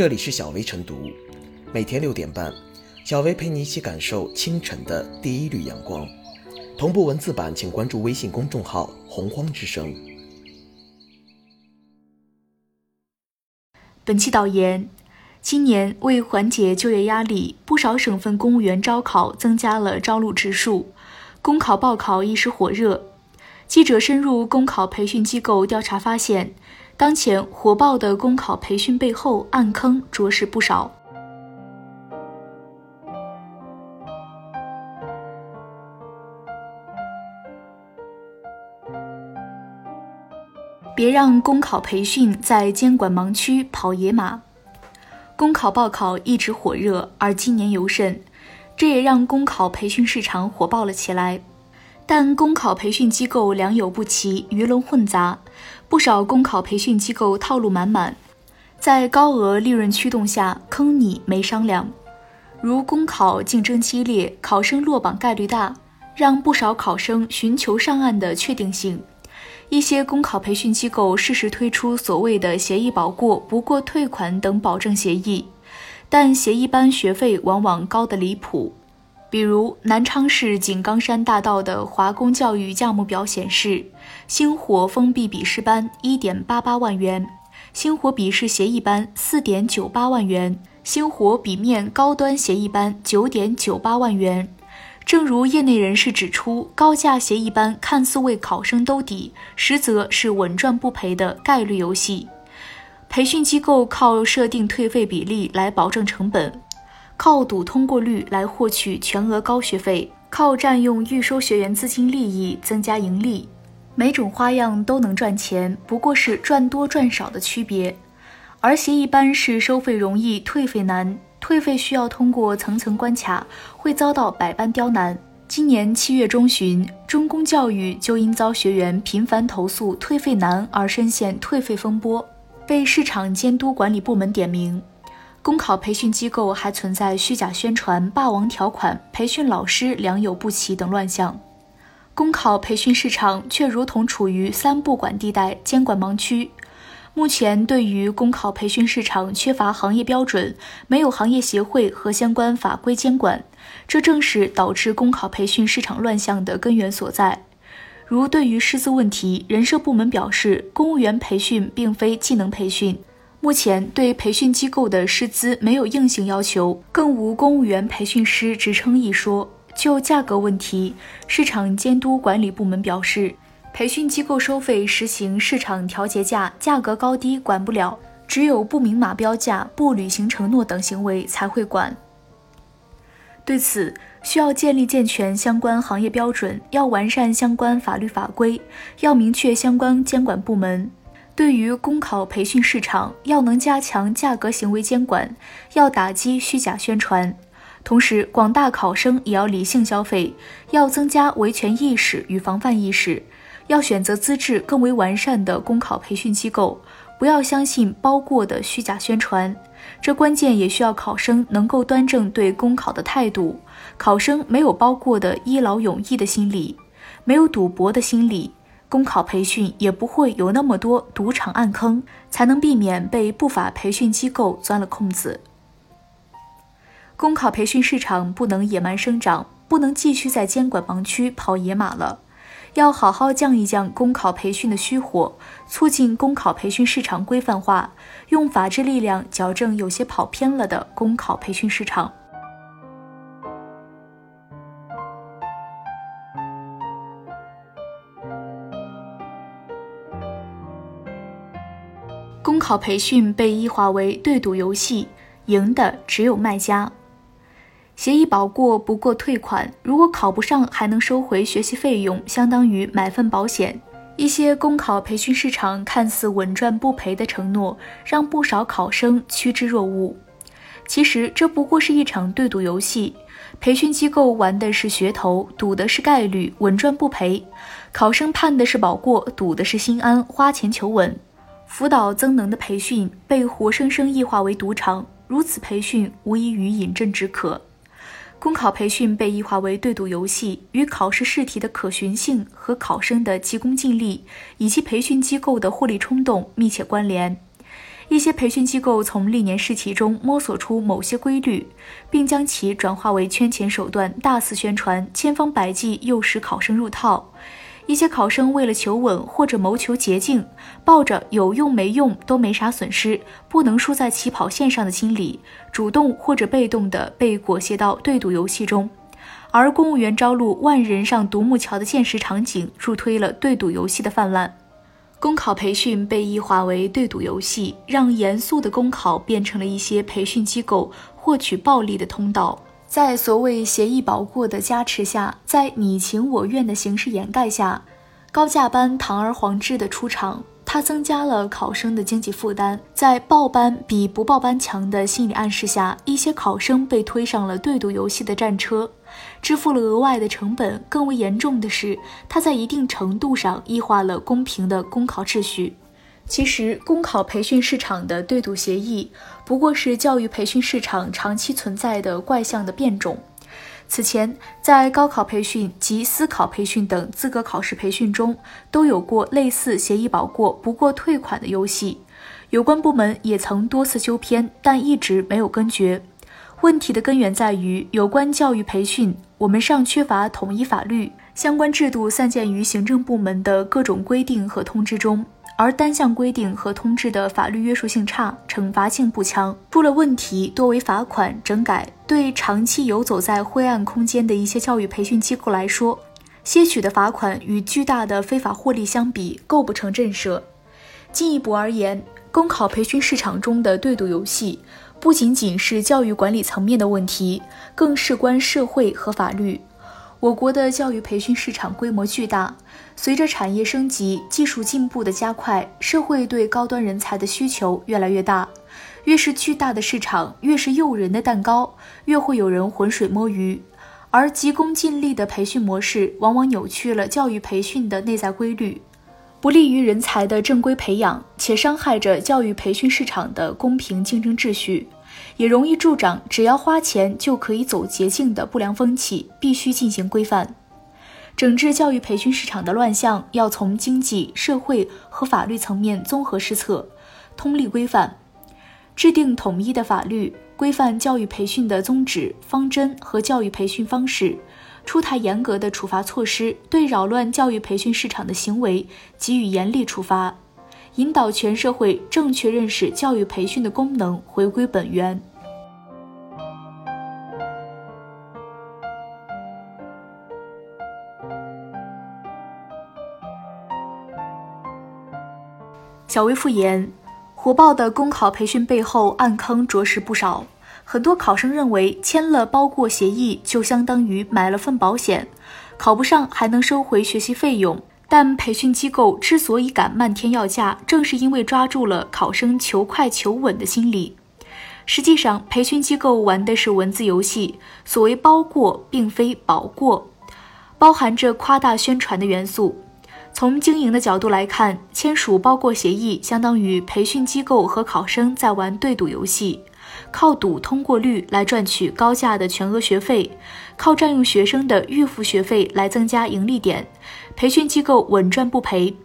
这里是小薇晨读，每天六点半，小薇陪你一起感受清晨的第一缕阳光。同步文字版，请关注微信公众号“洪荒之声”。本期导言：今年为缓解就业压力，不少省份公务员招考增加了招录职数，公考报考一时火热。记者深入公考培训机构调查发现。当前火爆的公考培训背后，暗坑着实不少。别让公考培训在监管盲区跑野马。公考报考一直火热，而今年尤甚，这也让公考培训市场火爆了起来。但公考培训机构良莠不齐，鱼龙混杂，不少公考培训机构套路满满，在高额利润驱动下坑你没商量。如公考竞争激烈，考生落榜概率大，让不少考生寻求上岸的确定性。一些公考培训机构适时推出所谓的协议保过、不过退款等保证协议，但协议班学费往往高得离谱。比如南昌市井冈山大道的华工教育价目表显示，星火封闭笔试班一点八八万元，星火笔试协议班四点九八万元，星火笔面高端协议班九点九八万元。正如业内人士指出，高价协议班看似为考生兜底，实则是稳赚不赔的概率游戏。培训机构靠设定退费比例来保证成本。靠赌通过率来获取全额高学费，靠占用预收学员资金利益增加盈利，每种花样都能赚钱，不过是赚多赚少的区别。而协议班是收费容易退费难，退费需要通过层层关卡，会遭到百般刁难。今年七月中旬，中公教育就因遭学员频繁投诉退费难而深陷退费风波，被市场监督管理部门点名。公考培训机构还存在虚假宣传、霸王条款、培训老师良莠不齐等乱象，公考培训市场却如同处于三不管地带、监管盲区。目前，对于公考培训市场缺乏行业标准，没有行业协会和相关法规监管，这正是导致公考培训市场乱象的根源所在。如对于师资问题，人社部门表示，公务员培训并非技能培训。目前对培训机构的师资没有硬性要求，更无公务员培训师职称一说。就价格问题，市场监督管理部门表示，培训机构收费实行市场调节价，价格高低管不了，只有不明码标价、不履行承诺等行为才会管。对此，需要建立健全相关行业标准，要完善相关法律法规，要明确相关监管部门。对于公考培训市场，要能加强价格行为监管，要打击虚假宣传，同时广大考生也要理性消费，要增加维权意识与防范意识，要选择资质更为完善的公考培训机构，不要相信包过的虚假宣传。这关键也需要考生能够端正对公考的态度，考生没有包过的一劳永逸的心理，没有赌博的心理。公考培训也不会有那么多赌场暗坑，才能避免被不法培训机构钻了空子。公考培训市场不能野蛮生长，不能继续在监管盲区跑野马了，要好好降一降公考培训的虚火，促进公考培训市场规范化，用法治力量矫正有些跑偏了的公考培训市场。公考培训被异化为对赌游戏，赢的只有卖家。协议保过不过退款，如果考不上还能收回学习费用，相当于买份保险。一些公考培训市场看似稳赚不赔的承诺，让不少考生趋之若鹜。其实这不过是一场对赌游戏，培训机构玩的是噱头，赌的是概率，稳赚不赔；考生盼的是保过，赌的是心安，花钱求稳。辅导增能的培训被活生生异化为赌场，如此培训无异于饮鸩止渴。公考培训被异化为对赌游戏，与考试试题的可循性和考生的急功近利以及培训机构的获利冲动密切关联。一些培训机构从历年试题中摸索出某些规律，并将其转化为圈钱手段，大肆宣传，千方百计诱使考生入套。一些考生为了求稳或者谋求捷径，抱着有用没用都没啥损失，不能输在起跑线上的心理，主动或者被动地被裹挟到对赌游戏中。而公务员招录万人上独木桥的现实场景，助推了对赌游戏的泛滥。公考培训被异化为对赌游戏，让严肃的公考变成了一些培训机构获取暴利的通道。在所谓协议保过的加持下，在你情我愿的形式掩盖下，高价班堂而皇之的出场，它增加了考生的经济负担。在报班比不报班强的心理暗示下，一些考生被推上了对赌游戏的战车。支付了额外的成本，更为严重的是，它在一定程度上异化了公平的公考秩序。其实，公考培训市场的对赌协议不过是教育培训市场长期存在的怪象的变种。此前，在高考培训及司考培训等资格考试培训中，都有过类似协议保过不过退款的游戏，有关部门也曾多次纠偏，但一直没有根绝。问题的根源在于，有关教育培训，我们尚缺乏统一法律，相关制度散见于行政部门的各种规定和通知中，而单项规定和通知的法律约束性差，惩罚性不强，出了问题多为罚款整改。对长期游走在灰暗空间的一些教育培训机构来说，些许的罚款与巨大的非法获利相比，构不成震慑。进一步而言，公考培训市场中的对赌游戏。不仅仅是教育管理层面的问题，更事关社会和法律。我国的教育培训市场规模巨大，随着产业升级、技术进步的加快，社会对高端人才的需求越来越大。越是巨大的市场，越是诱人的蛋糕，越会有人浑水摸鱼。而急功近利的培训模式，往往扭曲了教育培训的内在规律，不利于人才的正规培养，且伤害着教育培训市场的公平竞争秩序。也容易助长只要花钱就可以走捷径的不良风气，必须进行规范。整治教育培训市场的乱象，要从经济社会和法律层面综合施策，通力规范，制定统一的法律规范教育培训的宗旨、方针和教育培训方式，出台严格的处罚措施，对扰乱教育培训市场的行为给予严厉处罚。引导全社会正确认识教育培训的功能，回归本源。小微复言，火爆的公考培训背后暗坑着实不少。很多考生认为，签了包过协议就相当于买了份保险，考不上还能收回学习费用。但培训机构之所以敢漫天要价，正是因为抓住了考生求快求稳的心理。实际上，培训机构玩的是文字游戏。所谓包过，并非保过，包含着夸大宣传的元素。从经营的角度来看，签署包过协议，相当于培训机构和考生在玩对赌游戏。靠赌通过率来赚取高价的全额学费，靠占用学生的预付学费来增加盈利点，培训机构稳赚不赔。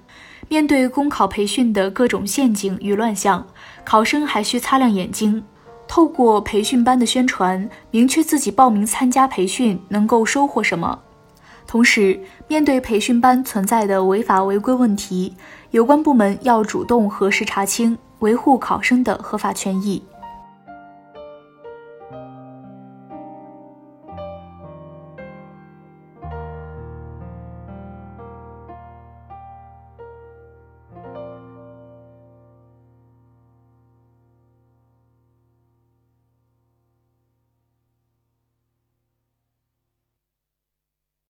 面对公考培训的各种陷阱与乱象，考生还需擦亮眼睛，透过培训班的宣传，明确自己报名参加培训能够收获什么。同时，面对培训班存在的违法违规问题，有关部门要主动核实查清，维护考生的合法权益。